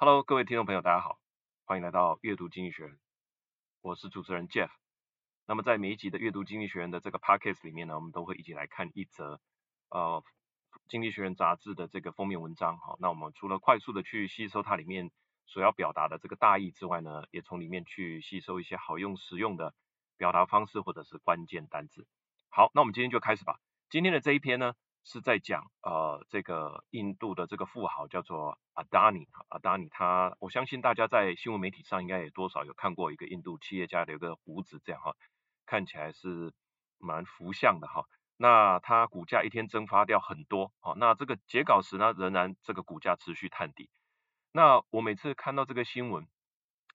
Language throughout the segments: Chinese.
Hello，各位听众朋友，大家好，欢迎来到阅读经济学人，我是主持人 Jeff。那么在每一集的阅读经济学人的这个 Podcast 里面呢，我们都会一起来看一则呃经济学人杂志的这个封面文章。好，那我们除了快速的去吸收它里面所要表达的这个大意之外呢，也从里面去吸收一些好用实用的表达方式或者是关键单字。好，那我们今天就开始吧。今天的这一篇呢。是在讲呃这个印度的这个富豪叫做阿达尼，阿达尼他，我相信大家在新闻媒体上应该也多少有看过一个印度企业家的一个胡子这样哈，看起来是蛮福相的哈。那他股价一天蒸发掉很多，好，那这个截稿时呢，仍然这个股价持续探底。那我每次看到这个新闻，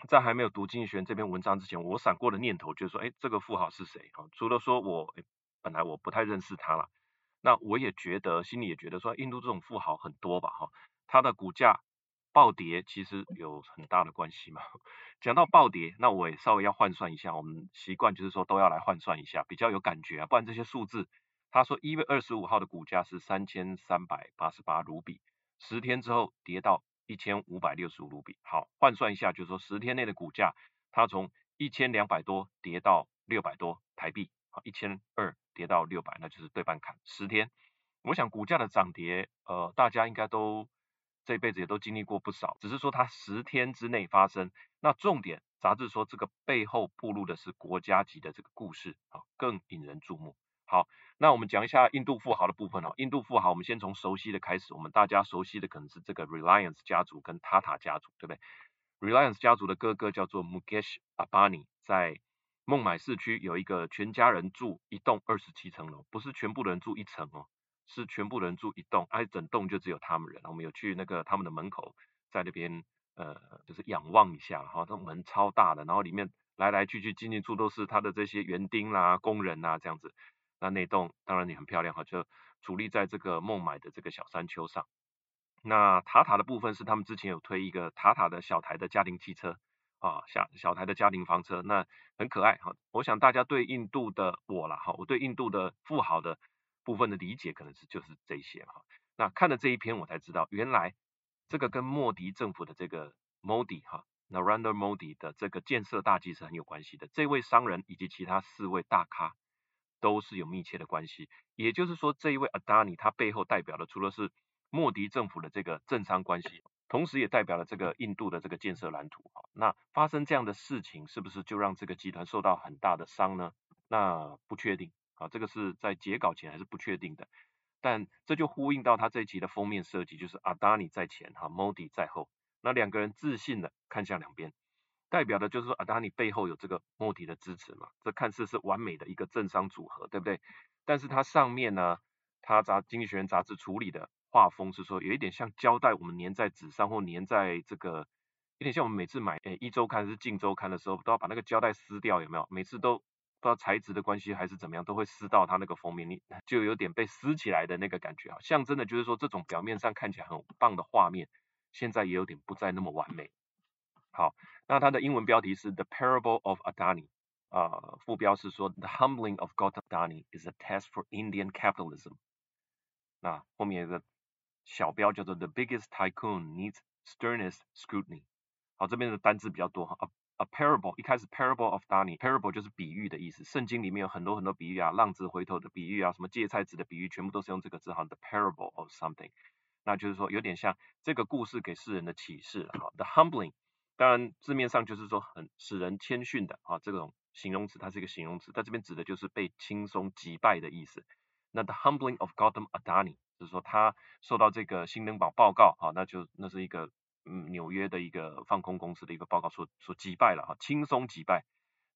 在还没有读经济学这篇文章之前，我闪过的念头就是说，哎，这个富豪是谁？哈，除了说我本来我不太认识他了。那我也觉得，心里也觉得说，印度这种富豪很多吧，哈，他的股价暴跌其实有很大的关系嘛。讲到暴跌，那我也稍微要换算一下，我们习惯就是说都要来换算一下，比较有感觉啊，不然这些数字，他说一月二十五号的股价是三千三百八十八卢比，十天之后跌到一千五百六十五卢比，好，换算一下，就是说十天内的股价，它从一千两百多跌到六百多台币，好，一千二。跌到六百，那就是对半砍。十天，我想股价的涨跌，呃，大家应该都这辈子也都经历过不少，只是说它十天之内发生。那重点，杂志说这个背后暴露的是国家级的这个故事啊，更引人注目。好，那我们讲一下印度富豪的部分哦。印度富豪，我们先从熟悉的开始，我们大家熟悉的可能是这个 Reliance 家族跟 Tata 家族，对不对？Reliance 家族的哥哥叫做 Mukesh a b a n i 在孟买市区有一个全家人住一栋二十七层楼，不是全部人住一层哦，是全部人住一栋，哎，整栋就只有他们人。我们有去那个他们的门口，在那边呃，就是仰望一下，哈，这门超大的，然后里面来来去去进进出都是他的这些园丁啦、工人呐这样子。那那栋当然也很漂亮哈，就矗立在这个孟买的这个小山丘上。那塔塔的部分是他们之前有推一个塔塔的小台的家庭汽车。啊，小小台的家庭房车，那很可爱哈。我想大家对印度的我啦，哈，我对印度的富豪的部分的理解，可能是就是这些哈。那看了这一篇，我才知道，原来这个跟莫迪政府的这个 Modi 哈，Narendra Modi 的这个建设大计是很有关系的。这位商人以及其他四位大咖都是有密切的关系。也就是说，这一位 Adani 他背后代表的，除了是莫迪政府的这个政商关系。同时也代表了这个印度的这个建设蓝图啊，那发生这样的事情，是不是就让这个集团受到很大的伤呢？那不确定啊，这个是在截稿前还是不确定的。但这就呼应到他这一期的封面设计，就是阿达尼在前哈，Modi 在后，那两个人自信的看向两边，代表的就是说阿达尼背后有这个 Modi 的支持嘛，这看似是完美的一个政商组合，对不对？但是它上面呢，它杂经济学人杂志处理的。画风是说有一点像胶带，我们粘在纸上或粘在这个，有点像我们每次买诶一周刊是近周刊的时候，都要把那个胶带撕掉，有没有？每次都不知道材质的关系还是怎么样，都会撕到它那个封面，你 就有点被撕起来的那个感觉啊，象征的就是说这种表面上看起来很棒的画面，现在也有点不再那么完美。好，那它的英文标题是 The Parable of Adani，啊、副标是说 The Humbling of Gautam Adani is a test for Indian capitalism。那后面一个。小标叫做 The biggest tycoon needs sternest scrutiny。好，这边的单字比较多哈。A, a parable 一开始 parable of Adani，parable 就是比喻的意思。圣经里面有很多很多比喻啊，浪子回头的比喻啊，什么芥菜籽的比喻，全部都是用这个字哈。The parable of something，那就是说有点像这个故事给世人的启示哈。The humbling，当然字面上就是说很使人谦逊的啊，这种形容词它是一个形容词，在这边指的就是被轻松击败的意思。那 The humbling of Gautam Adani。就是说他受到这个新登堡报告啊，那就那是一个嗯纽约的一个放空公司的一个报告所所击败了哈，轻松击败。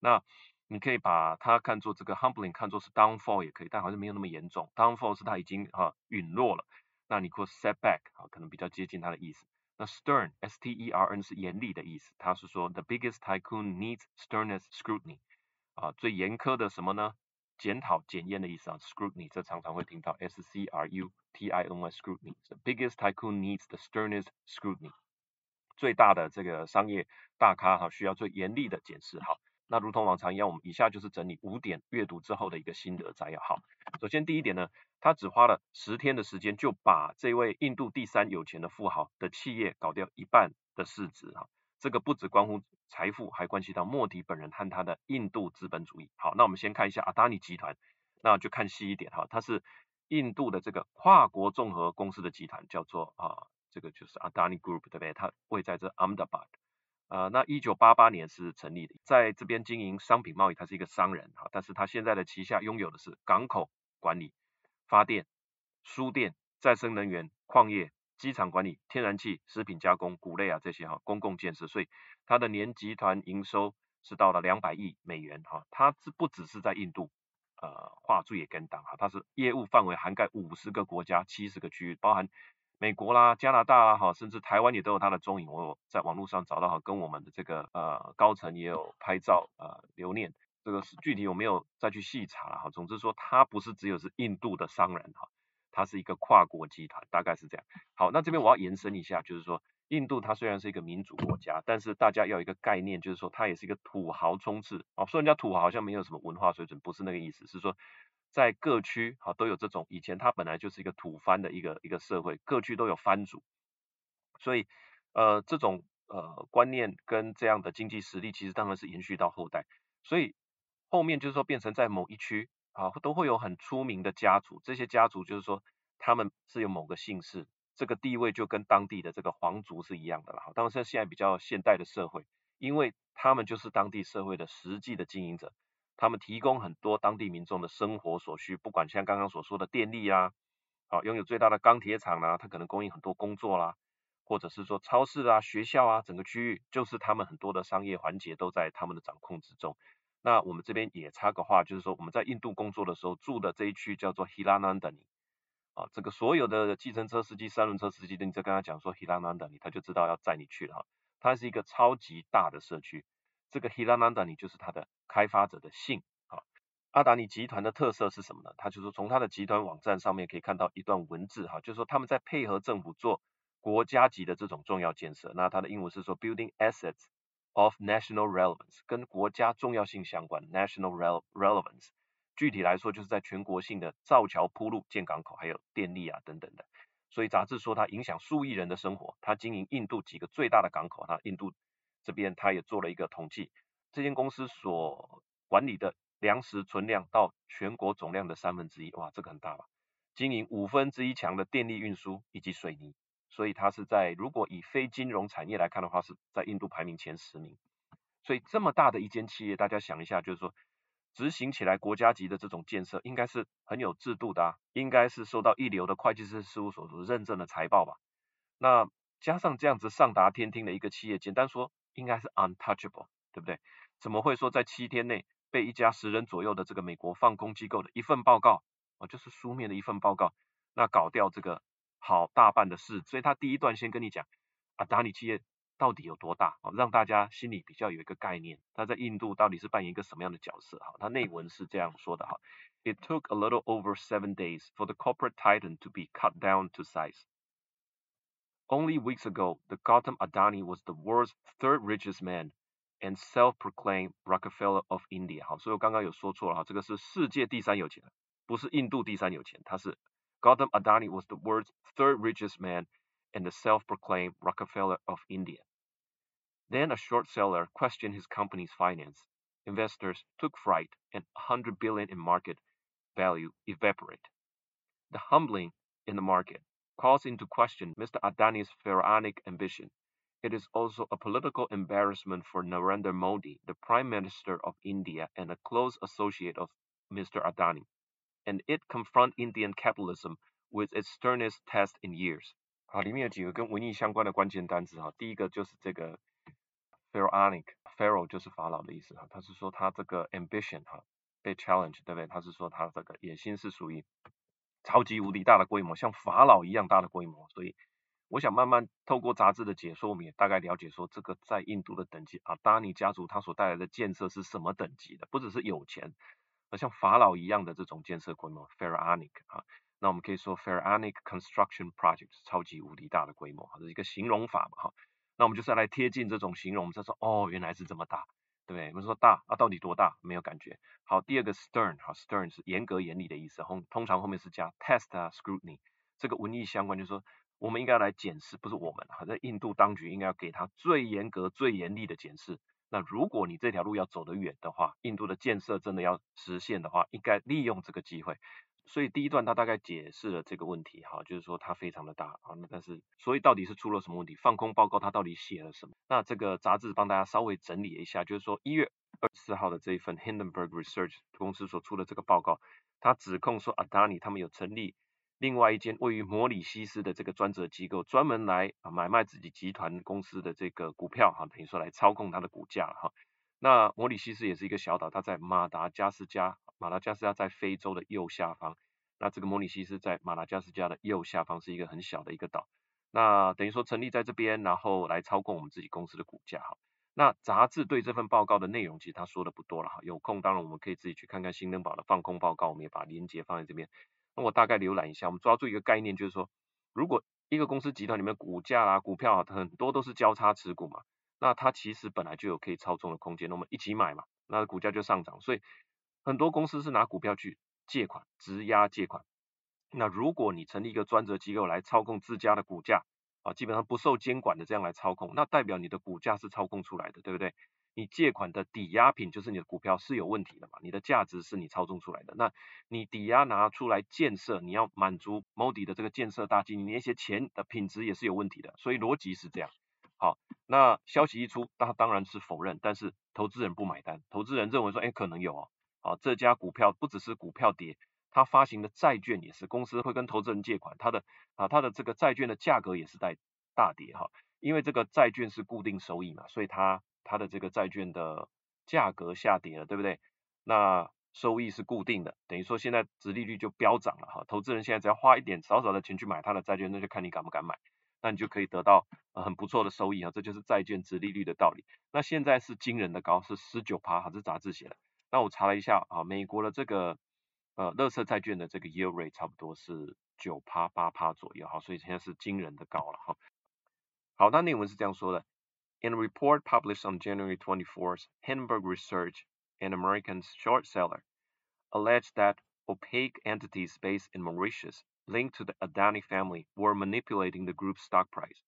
那你可以把它看作这个 humbling 看作是 downfall 也可以，但好像没有那么严重。downfall 是它已经哈陨落了，那你说 setback 啊可能比较接近它的意思。那 stern s t e r n 是严厉的意思，它是说 the biggest tycoon needs sternest scrutiny 啊最严苛的什么呢？检讨、检验的意思啊，scrutiny，这常常会听到 s c r u t i n y scrutiny，the biggest tycoon needs the sternest scrutiny，最大的这个商业大咖哈需要最严厉的检视。好，那如同往常一样，我们以下就是整理五点阅读之后的一个心得摘要。好，首先第一点呢，他只花了十天的时间，就把这位印度第三有钱的富豪的企业搞掉一半的市值哈。这个不只关乎财富，还关系到莫迪本人和他的印度资本主义。好，那我们先看一下阿达尼集团，那就看细一点哈，它是印度的这个跨国综合公司的集团，叫做啊，这个就是阿达尼 Group 对不对？它位在这 Ahmedabad。呃，那一九八八年是成立的，在这边经营商品贸易，他是一个商人哈，但是他现在的旗下拥有的是港口管理、发电、输电、再生能源、矿业、机场管理、天然气、食品加工、谷类啊这些哈，公共建设，所以它的年集团营收是到了两百亿美元哈，它是不只是在印度，呃，画注也跟档哈，它是业务范围涵盖五十个国家、七十个区域，包含。美国啦、加拿大啦，哈，甚至台湾也都有它的踪影。我在网络上找到哈，跟我们的这个呃高层也有拍照呃留念。这个是具体有没有再去细查了哈。总之说，它不是只有是印度的商人哈，它是一个跨国集团，大概是这样。好，那这边我要延伸一下，就是说，印度它虽然是一个民主国家，但是大家要有一个概念，就是说它也是一个土豪充斥啊。说人家土豪好像没有什么文化水准，不是那个意思，是说。在各区哈都有这种，以前它本来就是一个土藩的一个一个社会，各区都有藩主，所以呃这种呃观念跟这样的经济实力，其实当然是延续到后代，所以后面就是说变成在某一区啊都会有很出名的家族，这些家族就是说他们是有某个姓氏，这个地位就跟当地的这个皇族是一样的了。当然现在比较现代的社会，因为他们就是当地社会的实际的经营者。他们提供很多当地民众的生活所需，不管像刚刚所说的电力啊，好，拥有最大的钢铁厂啊，它可能供应很多工作啦，或者是说超市啊、学校啊，整个区域就是他们很多的商业环节都在他们的掌控之中。那我们这边也插个话，就是说我们在印度工作的时候住的这一区叫做 Hiranandani，啊，这个所有的计程车司机、三轮车司机，你在跟他讲说 Hiranandani，他就知道要载你去了哈。它是一个超级大的社区。这个 Hiranandani 就是它的开发者的姓啊。阿达尼集团的特色是什么呢？他就说从他的集团网站上面可以看到一段文字哈，就是说他们在配合政府做国家级的这种重要建设。那它的英文是说 Building assets of national relevance，跟国家重要性相关，national relevance。具体来说就是在全国性的造桥铺路、建港口，还有电力啊等等的。所以杂志说它影响数亿人的生活。它经营印度几个最大的港口，它印度。这边它也做了一个统计，这间公司所管理的粮食存量到全国总量的三分之一，哇，这个很大吧？经营五分之一强的电力运输以及水泥，所以它是在如果以非金融产业来看的话，是在印度排名前十名。所以这么大的一间企业，大家想一下，就是说执行起来国家级的这种建设，应该是很有制度的啊，应该是受到一流的会计师事务所所认证的财报吧？那加上这样子上达天听的一个企业，简单说。应该是 untouchable，对不对？怎么会说在七天内被一家十人左右的这个美国放空机构的一份报告，哦，就是书面的一份报告，那搞掉这个好大半的事。所以他第一段先跟你讲，阿达尼企业到底有多大，哦，让大家心里比较有一个概念，他在印度到底是扮演一个什么样的角色？哈，他内文是这样说的哈，It took a little over seven days for the corporate titan to be cut down to size. Only weeks ago, the Gautam Adani was the world's third richest man and self-proclaimed Rockefeller of India。好，所以我刚刚有说错了哈，这个是世界第三有钱，不是印度第三有钱，他是 Gautam Adani was the world's third richest man and the self-proclaimed Rockefeller of India. Then a short seller questioned his company's finance. Investors took fright and 100 billion in market value evaporate. The humbling in the market calls into question Mr. Adani's pharaonic ambition. It is also a political embarrassment for Narendra Modi, the Prime Minister of India and a close associate of Mr. Adani, and it confront Indian capitalism with its sternest test in years. 好，里面有几个跟文艺相关的关键单词哈，第一个就是这个 pharaonic，pharaoh 就是法老的意思哈，他是说他这个 ambition 哈被 challenge 对不对？他是说他这个野心是属于。超级无敌大的规模，像法老一样大的规模，所以我想慢慢透过杂志的解说，我们也大概了解说这个在印度的等级啊，达尼家族他所带来的建设是什么等级的，不只是有钱，而像法老一样的这种建设规模，pharaonic 啊，那我们可以说 pharaonic construction project 是超级无敌大的规模，这是一个形容法嘛哈，那我们就是要来贴近这种形容，我们就说哦原来是这么大，对不对？我们说大啊，到底多大？没有感觉。好，第二个 stern，好，stern 是严格严厉的意思，通通常后面是加 test 啊，scrutiny，这个文艺相关，就是说我们应该来检视，不是我们，好，在印度当局应该要给他最严格、最严厉的检视。那如果你这条路要走得远的话，印度的建设真的要实现的话，应该利用这个机会。所以第一段他大概解释了这个问题，哈，就是说它非常的大啊，那但是所以到底是出了什么问题？放空报告它到底写了什么？那这个杂志帮大家稍微整理一下，就是说一月二十四号的这一份 Hindenburg Research 公司所出的这个报告，他指控说 Adani 他们有成立另外一间位于摩里西斯的这个专责机构，专门来买卖自己集团公司的这个股票，哈，等于说来操控它的股价，哈。那摩里西斯也是一个小岛，它在马达加斯加。马达加斯加在非洲的右下方，那这个摩里西斯在马达加斯加的右下方是一个很小的一个岛，那等于说成立在这边，然后来操控我们自己公司的股价哈。那杂志对这份报告的内容其实他说的不多了哈，有空当然我们可以自己去看看新登堡的放空报告，我们也把连接放在这边。那我大概浏览一下，我们抓住一个概念，就是说如果一个公司集团里面股价啦、股票啊，很多都是交叉持股嘛，那它其实本来就有可以操纵的空间，那我们一起买嘛，那股价就上涨，所以。很多公司是拿股票去借款，质押借款。那如果你成立一个专责机构来操控自家的股价啊，基本上不受监管的这样来操控，那代表你的股价是操控出来的，对不对？你借款的抵押品就是你的股票是有问题的嘛？你的价值是你操纵出来的，那你抵押拿出来建设，你要满足 Modi 的这个建设大计，你那些钱的品质也是有问题的，所以逻辑是这样。好，那消息一出，他当然是否认，但是投资人不买单，投资人认为说，哎，可能有哦。啊，这家股票不只是股票跌，它发行的债券也是，公司会跟投资人借款，它的啊，它的这个债券的价格也是在大跌哈，因为这个债券是固定收益嘛，所以它它的这个债券的价格下跌了，对不对？那收益是固定的，等于说现在殖利率就飙涨了哈，投资人现在只要花一点少少的钱去买它的债券，那就看你敢不敢买，那你就可以得到很不错的收益啊，这就是债券殖利率的道理。那现在是惊人的高，是十九趴，还，是杂志写的。那我查了一下啊，美国的这个呃，垃圾债券的这个 yield rate 差不多是九趴八趴左右哈，所以现在是惊人的高了哈。好，那内文是这样说的：In a report published on January 24th, Hindenburg Research, an American short seller, alleged that opaque entities based in Mauritius linked to the Adani family were manipulating the group's stock price.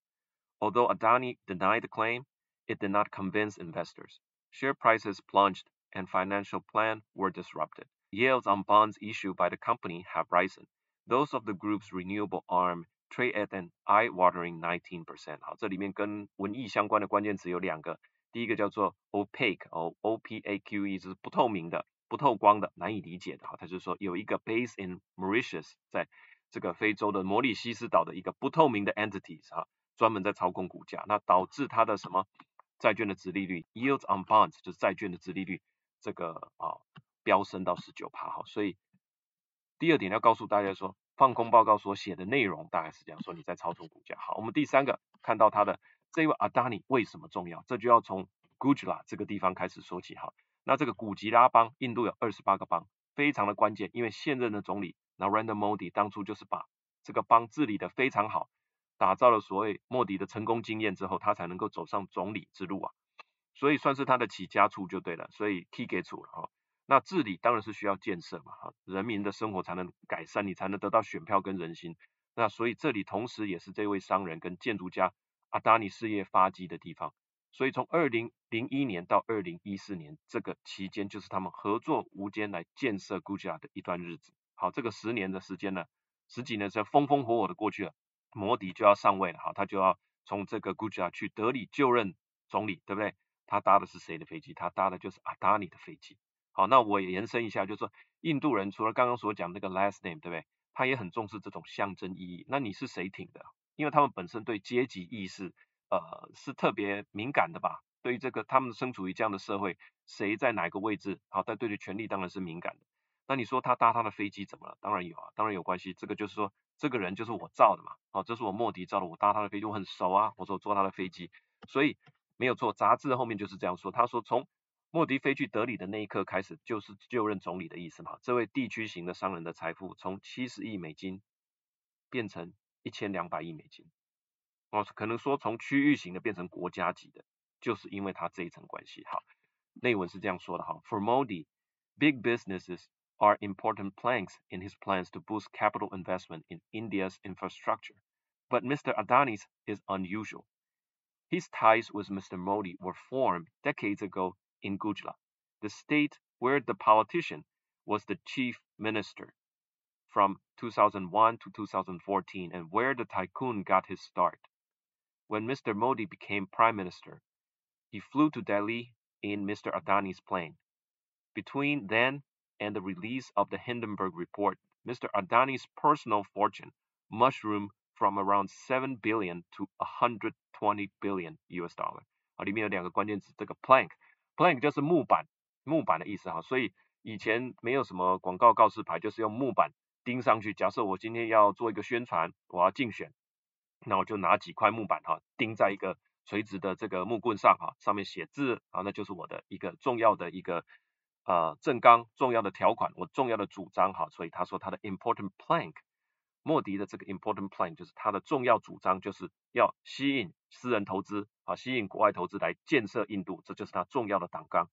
Although Adani denied the claim, it did not convince investors. Share prices plunged. and financial plans were disrupted. Yields on bonds issued by the company have risen. Those of the group's renewable arm trade at an eye-watering 19%。好，这里面跟文艺相关的关键词有两个，第一个叫做 opaque，哦，O P A Q E，就是不透明的、不透光的、难以理解的。好，它就是说有一个 base in Mauritius，在这个非洲的摩里西斯岛的一个不透明的 entities，哈，专门在操控股价，那导致它的什么债券的殖利率 yields on bonds，就是债券的殖利率。这个啊飙升到十九趴哈，所以第二点要告诉大家说，放空报告所写的内容大概是这样说，你在操纵股价。好，我们第三个看到他的这位阿达尼为什么重要？这就要从古吉拉这个地方开始说起哈。那这个古吉拉邦，印度有二十八个邦，非常的关键，因为现任的总理 Narendra Modi 当初就是把这个邦治理得非常好，打造了所谓莫迪的成功经验之后，他才能够走上总理之路啊。所以算是他的起家处就对了，所以 key 给处了哈。那治理当然是需要建设嘛哈，人民的生活才能改善，你才能得到选票跟人心。那所以这里同时也是这位商人跟建筑家阿达尼事业发迹的地方。所以从二零零一年到二零一四年这个期间，就是他们合作无间来建设 g u j a 的一段日子。好，这个十年的时间呢，十几年是风风火火的过去了，摩迪就要上位了哈，他就要从这个 g u j a 去德里就任总理，对不对？他搭的是谁的飞机？他搭的就是阿达尼的飞机。好，那我也延伸一下，就是说，印度人除了刚刚所讲那个 last name，对不对？他也很重视这种象征意义。那你是谁挺的？因为他们本身对阶级意识，呃，是特别敏感的吧？对于这个，他们身处于这样的社会，谁在哪个位置？好，但对于权力当然是敏感的。那你说他搭他的飞机怎么了？当然有啊，当然有关系。这个就是说，这个人就是我造的嘛。好，这是我莫迪造的，我搭他的飞机，我很熟啊。我说坐他的飞机，所以。没有错，杂志后面就是这样说。他说，从莫迪飞去德里的那一刻开始，就是就任总理的意思嘛。这位地区型的商人的财富从七十亿美金变成一千两百亿美金，哦，可能说从区域型的变成国家级的，就是因为他这一层关系。好， 内文是这样说的哈：For Modi, big businesses are important planks in his plans to boost capital investment in India's infrastructure. But Mr. Adani's is unusual. His ties with Mr. Modi were formed decades ago in Gujarat, the state where the politician was the chief minister from 2001 to 2014 and where the tycoon got his start. When Mr. Modi became prime minister, he flew to Delhi in Mr. Adani's plane. Between then and the release of the Hindenburg Report, Mr. Adani's personal fortune mushroomed from around 7 billion to 120 billion US dollar。啊，里面有两个关键词，这个 Plank 就是木板，木板的意思哈。所以以前没有什么广告告示牌，就是用木板钉上去。假设我今天要做一个宣传，我要竞选，那我就拿几块木板哈，钉在一个垂直的这个木棍上哈，上面写字啊，那就是我的一个重要的一个。呃，正纲重要的条款，我重要的主张哈，所以他说他的 important plank，莫迪的这个 important plan 就是他的重要主张，就是要吸引私人投资啊，吸引国外投资来建设印度，这就是他重要的党纲，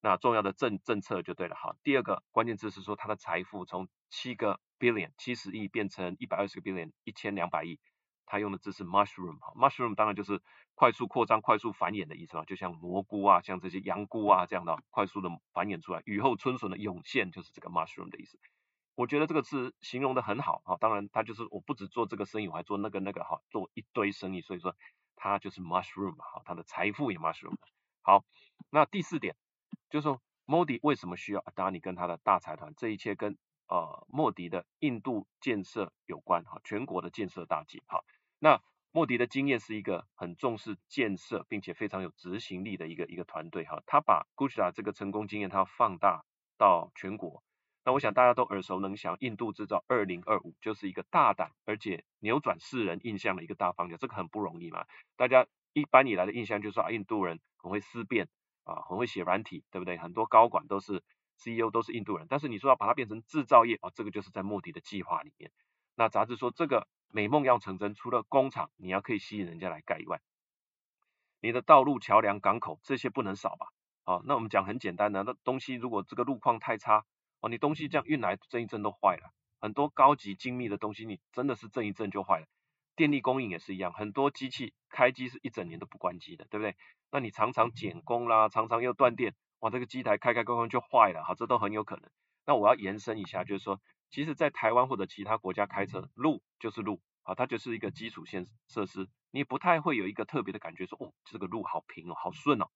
那重要的政政策就对了哈。第二个关键字是说他的财富从七个 billion 七十亿变成一百二十个 billion 一千两百亿。他用的字是 mushroom 哈，mushroom 当然就是快速扩张、快速繁衍的意思嘛，就像蘑菇啊、像这些羊菇啊这样的快速的繁衍出来，雨后春笋的涌现就是这个 mushroom 的意思。我觉得这个是形容的很好啊，当然他就是我不止做这个生意，我还做那个那个哈，做一堆生意，所以说他就是 mushroom 哈，他的财富也 mushroom。好，那第四点就是说 Modi 为什么需要 Adani 跟他的大财团，这一切跟呃莫迪的印度建设有关哈，全国的建设大计哈。那莫迪的经验是一个很重视建设，并且非常有执行力的一个一个团队哈。他把 Gujarat 这个成功经验，他放大到全国。那我想大家都耳熟能详，印度制造二零二五就是一个大胆而且扭转世人印象的一个大方向，这个很不容易嘛。大家一般以来的印象就是啊，印度人很会思辨啊，很会写软体，对不对？很多高管都是 CEO 都是印度人，但是你说要把它变成制造业啊，这个就是在莫迪的计划里面。那杂志说这个。美梦要成真，除了工厂你要可以吸引人家来盖以外，你的道路、桥梁、港口这些不能少吧？啊，那我们讲很简单的，那东西如果这个路况太差，哦，你东西这样运来震一震都坏了。很多高级精密的东西，你真的是震一震就坏了。电力供应也是一样，很多机器开机是一整年都不关机的，对不对？那你常常减工啦，常常又断电，哇，这个机台开开关关就坏了，好，这都很有可能。那我要延伸一下，就是说。其实，在台湾或者其他国家开车，路就是路，啊，它就是一个基础线设施，你不太会有一个特别的感觉说，哦，这个路好平哦，好顺哦。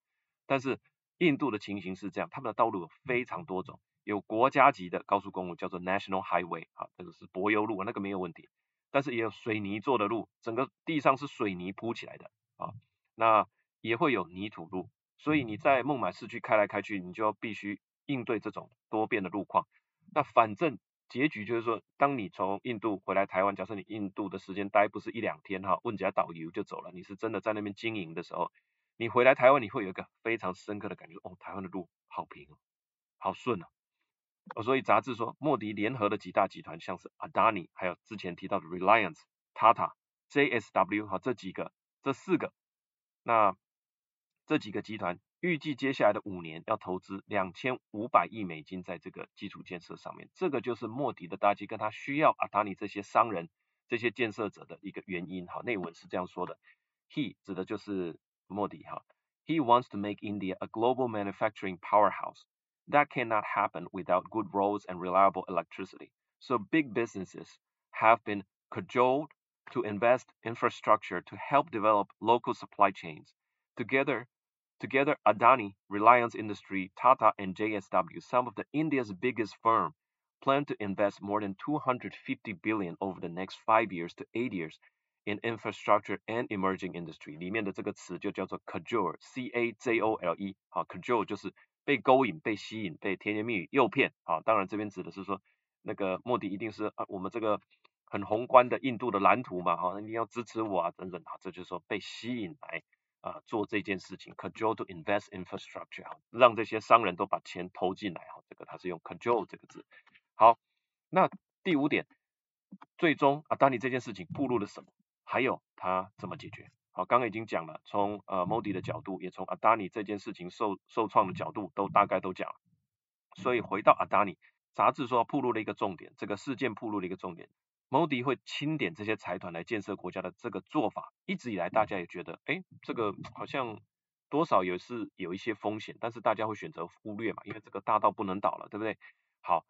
但是印度的情形是这样，他们的道路有非常多种，有国家级的高速公路叫做 National Highway，啊，这个是柏油路，那个没有问题。但是也有水泥做的路，整个地上是水泥铺起来的，啊，那也会有泥土路，所以你在孟买市区开来开去，你就要必须应对这种多变的路况。那反正。结局就是说，当你从印度回来台湾，假设你印度的时间待不是一两天哈，问几下导游就走了，你是真的在那边经营的时候，你回来台湾你会有一个非常深刻的感觉，哦，台湾的路好平哦，好顺。哦，哦所以杂志说，莫迪联合的几大集团，像是 Adani，还有之前提到的 Reliance、Tata、JSW 哈，这几个，这四个，那这几个集团。预计接下来的五年要投资两千五百亿美金在这个基础建设上面，这个就是莫迪的大计，跟他需要阿达尼这些商人、这些建设者的一个原因。哈，内文是这样说的：He 指的就是莫迪哈，He wants to make India a global manufacturing powerhouse. That cannot happen without good roads and reliable electricity. So big businesses have been cajoled to invest infrastructure to help develop local supply chains. Together. Together, Adani, Reliance Industry, Tata, and JSW, some of the India's biggest firms, plan to invest more than 250 billion over the next five years to eight years in infrastructure and emerging industry。里面的这个词就叫做 cajole，C-A-J-O-L-E，好，cajole 就是 被勾引、被吸引、被甜言蜜语诱骗。好，当然这边指的是说，那个莫迪一定是啊，我们这个很宏观的印度的蓝图嘛，哈，一定要支持我啊，等等，啊，这就是说被吸引来。啊，做这件事情，cajole to invest infrastructure，让这些商人都把钱投进来，哈，这个他是用 cajole 这个字。好，那第五点，最终啊，当你这件事情暴露了什么，还有他怎么解决？好，刚刚已经讲了，从呃 Modi 的角度，也从 Adani 这件事情受受创的角度，都大概都讲了。所以回到 Adani，杂志说铺露了一个重点，这个事件铺露了一个重点，Modi 会钦点这些财团来建设国家的这个做法，一直以来大家也觉得，哎，这个好像多少也是有一些风险，但是大家会选择忽略嘛，因为这个大到不能倒了，对不对？好，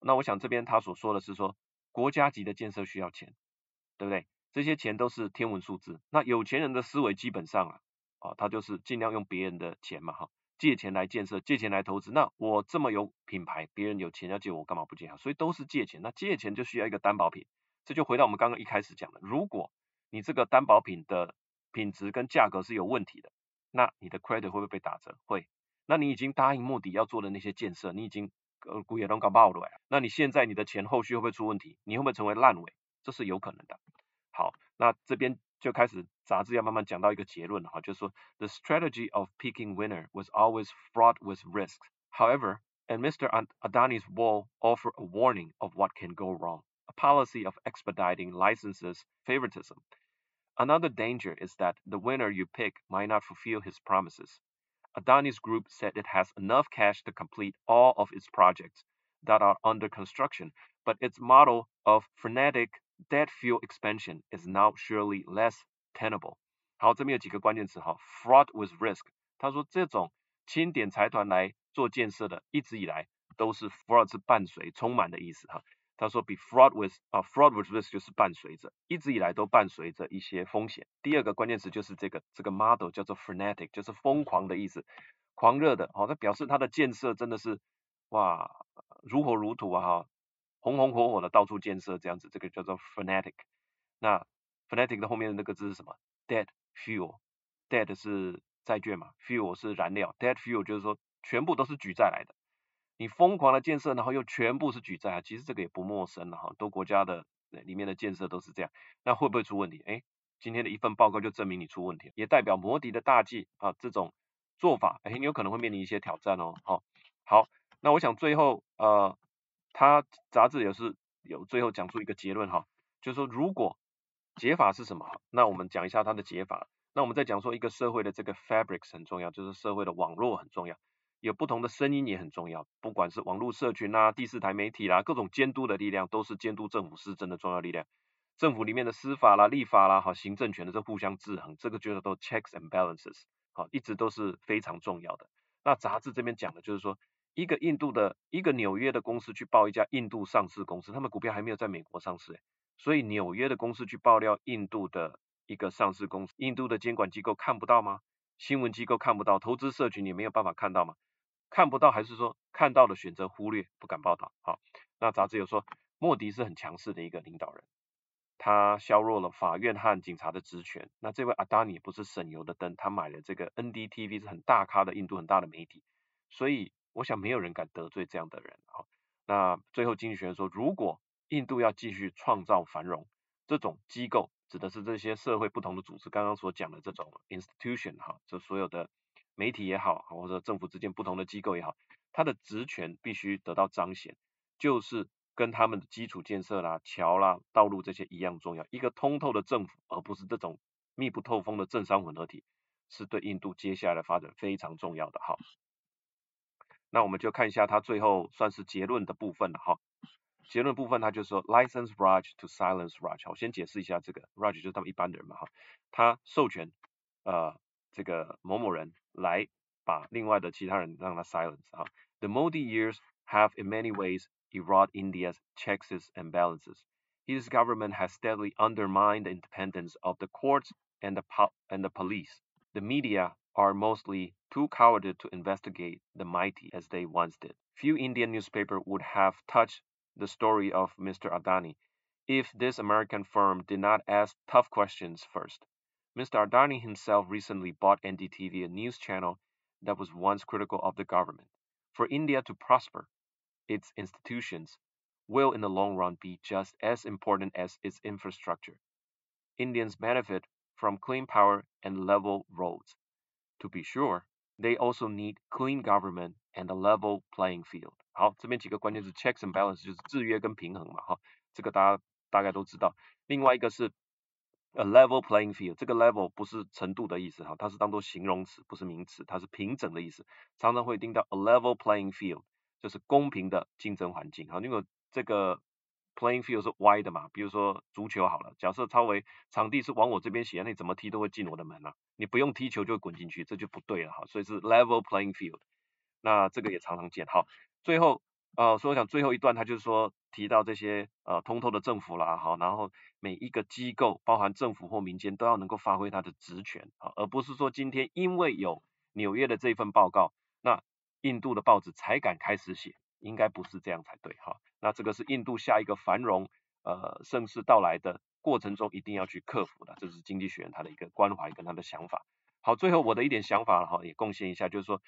那我想这边他所说的是说，国家级的建设需要钱，对不对？这些钱都是天文数字。那有钱人的思维基本上啊，啊，他就是尽量用别人的钱嘛，哈，借钱来建设，借钱来投资。那我这么有品牌，别人有钱要借我，干嘛不借啊？所以都是借钱。那借钱就需要一个担保品。这就回到我们刚刚一开始讲的，如果你这个担保品的品质跟价格是有问题的，那你的 credit 会不会被打折？会。那你已经答应目的要做的那些建设，你已经呃股也都搞爆了，那你现在你的钱后续会不会出问题？你会不会成为烂尾？这是有可能的。好，那这边就开始杂志要慢慢讲到一个结论哈，就是说，the strategy of picking winner was always fraught with risks. However, and Mr. Adani's wall offer a warning of what can go wrong. A policy of expediting licenses favoritism. Another danger is that the winner you pick might not fulfill his promises. Adani's group said it has enough cash to complete all of its projects that are under construction, but its model of frenetic Debt fuel expansion is now surely less tenable。好，这边有几个关键词哈，fraud with risk。他说这种钦点财团来做建设的，一直以来都是 fraud 是伴随、充满的意思哈。他说比 fraud with 啊 fraud with risk 就是伴随着，一直以来都伴随着一些风险。第二个关键词就是这个这个 model 叫做 frenetic，就是疯狂的意思，狂热的。好，它表示它的建设真的是哇如火如荼啊哈。红红火火的到处建设这样子，这个叫做 fanatic。那 fanatic 的后面的那个字是什么？debt fuel，debt 是债券嘛，fuel 是燃料，debt fuel 就是说全部都是举债来的。你疯狂的建设，然后又全部是举债啊，其实这个也不陌生了哈，多国家的里面的建设都是这样。那会不会出问题？哎，今天的一份报告就证明你出问题了，也代表摩迪的大计啊这种做法，哎，你有可能会面临一些挑战哦。好，好，那我想最后呃。他杂志也是有最后讲出一个结论哈，就是说如果解法是什么，那我们讲一下它的解法。那我们再讲说一个社会的这个 fabrics 很重要，就是社会的网络很重要，有不同的声音也很重要，不管是网络社群啦、第四台媒体啦，各种监督的力量都是监督政府施政的重要力量。政府里面的司法啦、立法啦、好行政权的这互相制衡，这个觉得都 checks and balances 好，一直都是非常重要的。那杂志这边讲的就是说。一个印度的一个纽约的公司去报一家印度上市公司，他们股票还没有在美国上市，所以纽约的公司去爆料印度的一个上市公司，印度的监管机构看不到吗？新闻机构看不到，投资社群也没有办法看到吗？看不到还是说看到了选择忽略，不敢报道？好，那杂志有说，莫迪是很强势的一个领导人，他削弱了法院和警察的职权。那这位阿达尼不是省油的灯，他买了这个 NDTV 是很大咖的印度很大的媒体，所以。我想没有人敢得罪这样的人啊。那最后经济学人说，如果印度要继续创造繁荣，这种机构指的是这些社会不同的组织，刚刚所讲的这种 institution 哈，就所有的媒体也好，或者政府之间不同的机构也好，它的职权必须得到彰显，就是跟他们的基础建设啦、桥啦、道路这些一样重要。一个通透的政府，而不是这种密不透风的政商混合体，是对印度接下来的发展非常重要的哈。那我们就看一下它最后算是结论的部分了哈。结论部分它就是说，license Raj to silence Raj。我先解释一下这个，Raj 就是他们一般的人嘛哈。他授权呃这个某某人来把另外的其他人让他 silence 哈。The Modi years have in many ways eroded India's checks and balances. His government has steadily undermined the independence of the courts and the and the police. The media are mostly too cowardly to investigate the mighty as they once did. Few Indian newspapers would have touched the story of Mr. Adani if this American firm did not ask tough questions first. Mr. Adani himself recently bought NDTV, a news channel that was once critical of the government. For India to prosper, its institutions will in the long run be just as important as its infrastructure. Indians benefit from clean power and level roads. To be sure, they also need clean government and a level playing field。好，这边几个关键是 checks and balance，就是制约跟平衡嘛，哈，这个大家大概都知道。另外一个是 A level playing field，这个 level 不是程度的意思哈，它是当做形容词，不是名词，它是平整的意思。常常会听到 a level playing field，就是公平的竞争环境哈。因为这个 playing field 是歪的嘛，比如说足球好了，假设超维场地是往我这边斜，那你怎么踢都会进我的门啊，你不用踢球就会滚进去，这就不对了哈。所以是 level playing field，那这个也常常见。好，最后。呃，所以我想最后一段，他就是说提到这些呃通透的政府啦，好，然后每一个机构，包含政府或民间，都要能够发挥它的职权，啊，而不是说今天因为有纽约的这份报告，那印度的报纸才敢开始写，应该不是这样才对，哈，那这个是印度下一个繁荣呃盛世到来的过程中一定要去克服的，这是经济学人他的一个关怀跟他的想法。好，最后我的一点想法哈，也贡献一下，就是说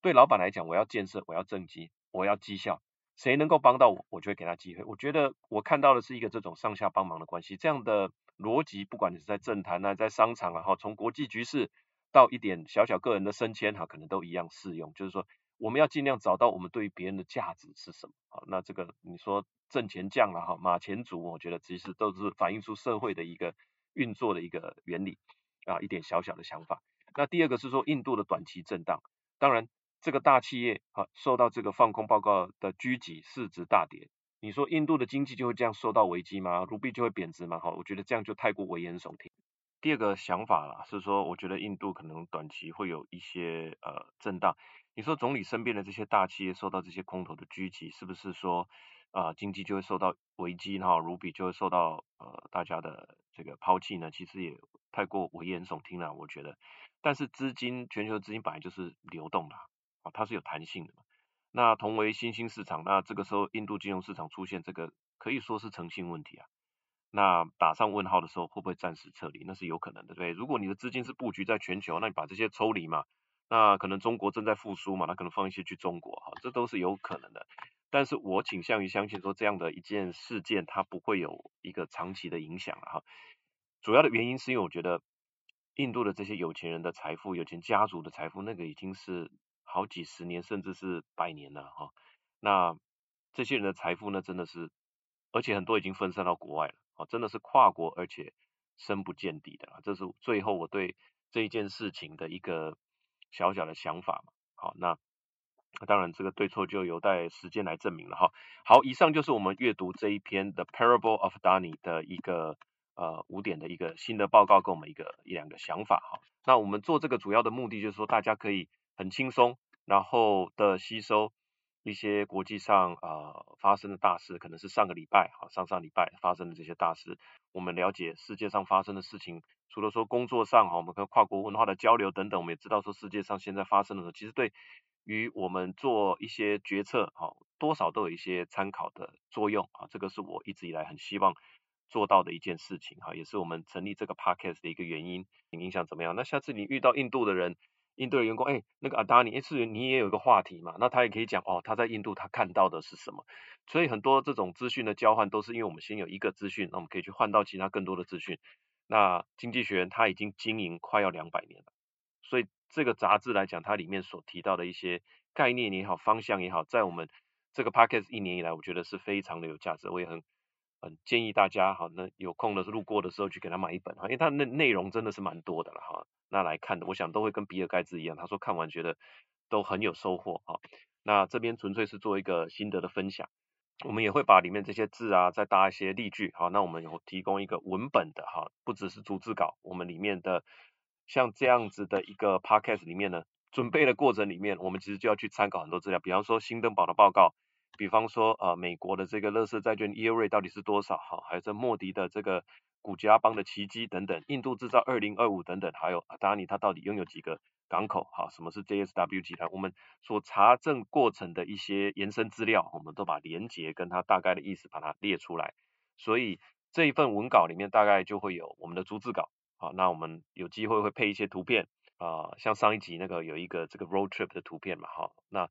对老板来讲，我要建设，我要政绩。我要绩效，谁能够帮到我，我就会给他机会。我觉得我看到的是一个这种上下帮忙的关系，这样的逻辑，不管你是在政坛啊，在商场啊，哈，从国际局势到一点小小个人的升迁，哈，可能都一样适用。就是说，我们要尽量找到我们对于别人的价值是什么。好，那这个你说阵前将了哈，马前卒，我觉得其实都是反映出社会的一个运作的一个原理啊，一点小小的想法。那第二个是说印度的短期震荡，当然。这个大企业啊，受到这个放空报告的狙击，市值大跌。你说印度的经济就会这样受到危机吗？卢币就会贬值吗？哈，我觉得这样就太过危言耸听。第二个想法啦，是说，我觉得印度可能短期会有一些呃震荡。你说总理身边的这些大企业受到这些空头的狙击，是不是说啊、经济就会受到危机？哈，卢比就会受到呃大家的这个抛弃呢？其实也太过危言耸听了，我觉得。但是资金，全球资金本来就是流动的。啊，它是有弹性的嘛。那同为新兴市场，那这个时候印度金融市场出现这个可以说是诚信问题啊。那打上问号的时候，会不会暂时撤离？那是有可能的，对。如果你的资金是布局在全球，那你把这些抽离嘛，那可能中国正在复苏嘛，那可能放一些去中国，哈，这都是有可能的。但是我倾向于相信说，这样的一件事件，它不会有一个长期的影响哈。主要的原因是因为我觉得印度的这些有钱人的财富，有钱家族的财富，那个已经是。好几十年，甚至是百年了哈。那这些人的财富呢，真的是，而且很多已经分散到国外了，啊，真的是跨国而且深不见底的。这是最后我对这一件事情的一个小小的想法嘛。好，那当然这个对错就有待时间来证明了哈。好，以上就是我们阅读这一篇《The Parable of Adani》的一个呃五点的一个新的报告，跟我们一个一两个想法哈。那我们做这个主要的目的就是说，大家可以。很轻松，然后的吸收一些国际上啊、发生的大事，可能是上个礼拜哈上上礼拜发生的这些大事，我们了解世界上发生的事情，除了说工作上哈，我们跟跨国文化的交流等等，我们也知道说世界上现在发生的，其实对于我们做一些决策哈，多少都有一些参考的作用啊，这个是我一直以来很希望做到的一件事情哈，也是我们成立这个 podcast 的一个原因。你印象怎么样？那下次你遇到印度的人。印度的员工，哎，那个阿达尼，哎，是你也有一个话题嘛？那他也可以讲哦，他在印度他看到的是什么？所以很多这种资讯的交换都是因为我们先有一个资讯，那我们可以去换到其他更多的资讯。那经济学人他已经经营快要两百年了，所以这个杂志来讲，它里面所提到的一些概念也好，方向也好，在我们这个 podcast 一年以来，我觉得是非常的有价值。我也很很建议大家，哈，那有空的时候路过的时候去给他买一本哈，因为它那内容真的是蛮多的了哈。那来看的，我想都会跟比尔盖茨一样，他说看完觉得都很有收获哈。那这边纯粹是做一个心得的分享，我们也会把里面这些字啊再搭一些例句，好，那我们有提供一个文本的哈，不只是逐字稿，我们里面的像这样子的一个 podcast 里面呢，准备的过程里面，我们其实就要去参考很多资料，比方说新登堡的报告，比方说呃美国的这个乐色债券 yield 到底是多少，哈，还有这莫迪的这个。古吉拉邦的奇迹等等，印度制造二零二五等等，还有阿达尼他到底拥有几个港口？哈，什么是 JSW 集团？我们所查证过程的一些延伸资料，我们都把连结跟他大概的意思把它列出来。所以这一份文稿里面大概就会有我们的逐字稿。好，那我们有机会会配一些图片啊、像上一集那个有一个这个 road trip 的图片嘛，哈，那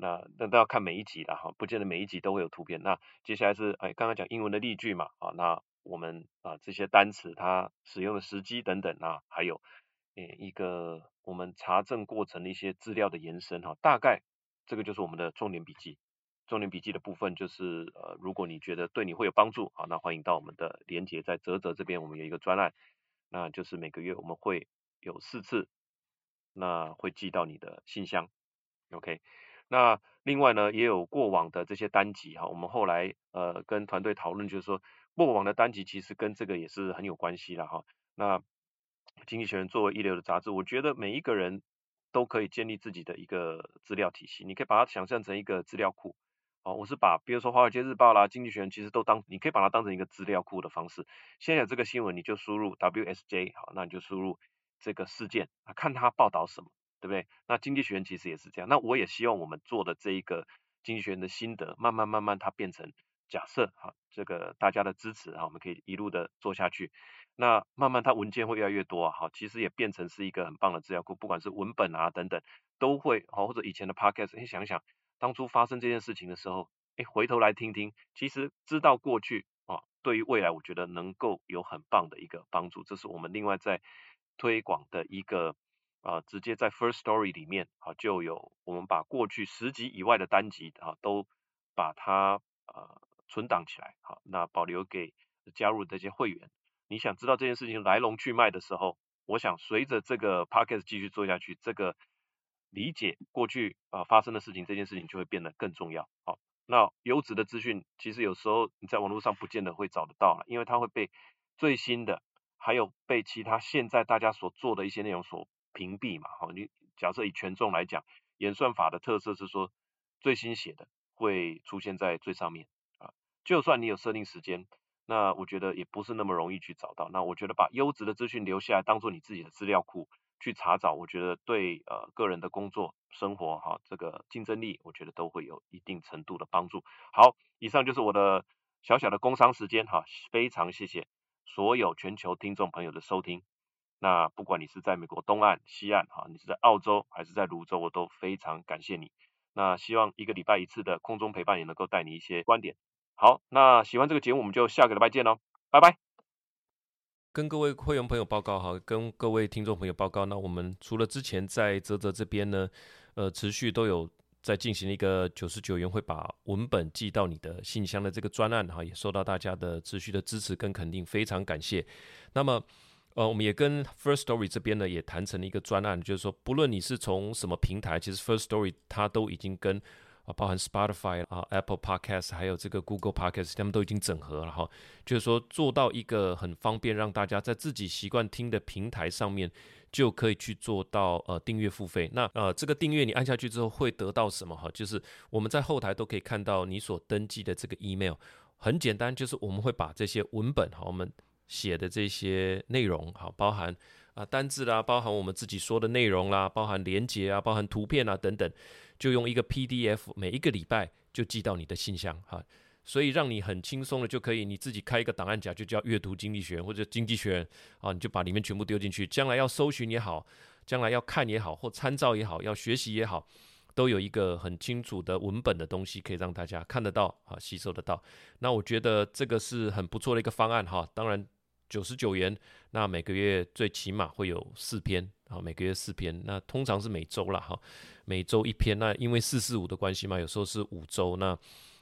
那那都要看每一集的哈，不见得每一集都会有图片。那接下来是哎，刚刚讲英文的例句嘛，啊，那。我们啊这些单词它使用的时机等等啊，还有诶一个我们查证过程的一些资料的延伸哈，大概这个就是我们的重点笔记。重点笔记的部分就是呃，如果你觉得对你会有帮助啊，那欢迎到我们的连接在泽泽这边，我们有一个专栏那就是每个月我们会有四次，那会寄到你的信箱，OK。那另外呢，也有过往的这些单集哈，我们后来呃跟团队讨论，就是说过往的单集其实跟这个也是很有关系的哈。那经济学人作为一流的杂志，我觉得每一个人都可以建立自己的一个资料体系，你可以把它想象成一个资料库。哦，我是把比如说《华尔街日报》啦，《经济学人》其实都当，你可以把它当成一个资料库的方式。现在有这个新闻，你就输入 WSJ，好，那你就输入这个事件啊，看他报道什么，对不对？那《经济学人》其实也是这样。那我也希望我们做的这一个《经济学人》的心得，慢慢慢慢它变成假设，哈，这个大家的支持啊，我们可以一路的做下去。那慢慢它文件会越来越多啊，好，其实也变成是一个很棒的资料库，不管是文本啊等等，都会好，或者以前的 Podcast，你想想。当初发生这件事情的时候，哎，回头来听听，其实知道过去啊，对于未来，我觉得能够有很棒的一个帮助。这是我们另外在推广的一个啊，直接在 First Story 里面啊，就有我们把过去十集以外的单集啊，都把它啊存档起来，好，那保留给加入这些会员。你想知道这件事情来龙去脉的时候，我想随着这个 Podcast 继续做下去，这个。理解过去啊、发生的事情，这件事情就会变得更重要。好，那优质的资讯其实有时候你在网络上不见得会找得到了，因为它会被最新的，还有被其他现在大家所做的一些内容所屏蔽嘛。好，你假设以权重来讲，演算法的特色是说最新写的会出现在最上面啊。就算你有设定时间，那我觉得也不是那么容易去找到。那我觉得把优质的资讯留下来，当做你自己的资料库。去查找，我觉得对呃个人的工作生活哈，这个竞争力，我觉得都会有一定程度的帮助。好，以上就是我的小小的工商时间哈，非常谢谢所有全球听众朋友的收听。那不管你是在美国东岸、西岸哈，你是在澳洲还是在芦洲，我都非常感谢你。那希望一个礼拜一次的空中陪伴也能够带你一些观点。好，那喜欢这个节目，我们就下个礼拜见喽，拜拜。跟各位会员朋友报告哈，跟各位听众朋友报告，那我们除了之前在泽泽这边呢，呃，持续都有在进行一个九十九元会把文本寄到你的信箱的这个专案哈，也受到大家的持续的支持跟肯定，非常感谢。那么，呃，我们也跟 First Story 这边呢也谈成了一个专案，就是说，不论你是从什么平台，其实 First Story 它都已经跟啊。包含 Spotify 啊、Apple Podcast，还有这个 Google Podcast，他们都已经整合了哈，就是说做到一个很方便，让大家在自己习惯听的平台上面就可以去做到呃订阅付费。那呃这个订阅你按下去之后会得到什么哈？就是我们在后台都可以看到你所登记的这个 email，很简单，就是我们会把这些文本哈，我们写的这些内容哈，包含。啊，单字啦，包含我们自己说的内容啦，包含连结啊，包含图片啊等等，就用一个 PDF，每一个礼拜就寄到你的信箱哈，所以让你很轻松的就可以你自己开一个档案夹，就叫阅读经济学或者经济学啊，你就把里面全部丢进去，将来要搜寻也好，将来要看也好，或参照也好，要学习也好，都有一个很清楚的文本的东西可以让大家看得到啊，吸收得到。那我觉得这个是很不错的一个方案哈，当然。九十九元，那每个月最起码会有四篇，啊，每个月四篇，那通常是每周了哈，每周一篇，那因为四四五的关系嘛，有时候是五周，那。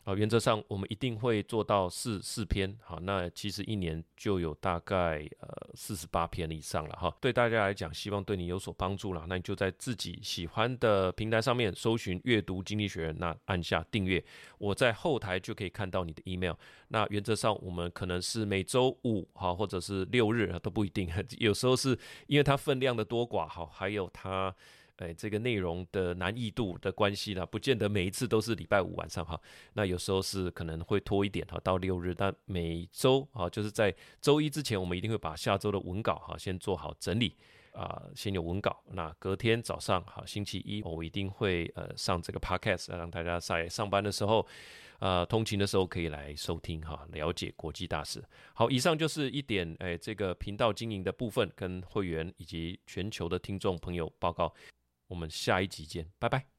啊，原则上我们一定会做到四四篇，好，那其实一年就有大概呃四十八篇以上了哈。对大家来讲，希望对你有所帮助了，那你就在自己喜欢的平台上面搜寻阅读经济学，那按下订阅，我在后台就可以看到你的 email。那原则上我们可能是每周五哈，或者是六日都不一定，有时候是因为它分量的多寡哈，还有它。哎，这个内容的难易度的关系呢，不见得每一次都是礼拜五晚上哈。那有时候是可能会拖一点哈，到六日。但每周啊，就是在周一之前，我们一定会把下周的文稿哈先做好整理啊，先有文稿。那隔天早上哈，星期一我一定会呃上这个 podcast，让大家在上班的时候啊，通勤的时候可以来收听哈，了解国际大事。好，以上就是一点哎，这个频道经营的部分，跟会员以及全球的听众朋友报告。我们下一集见，拜拜。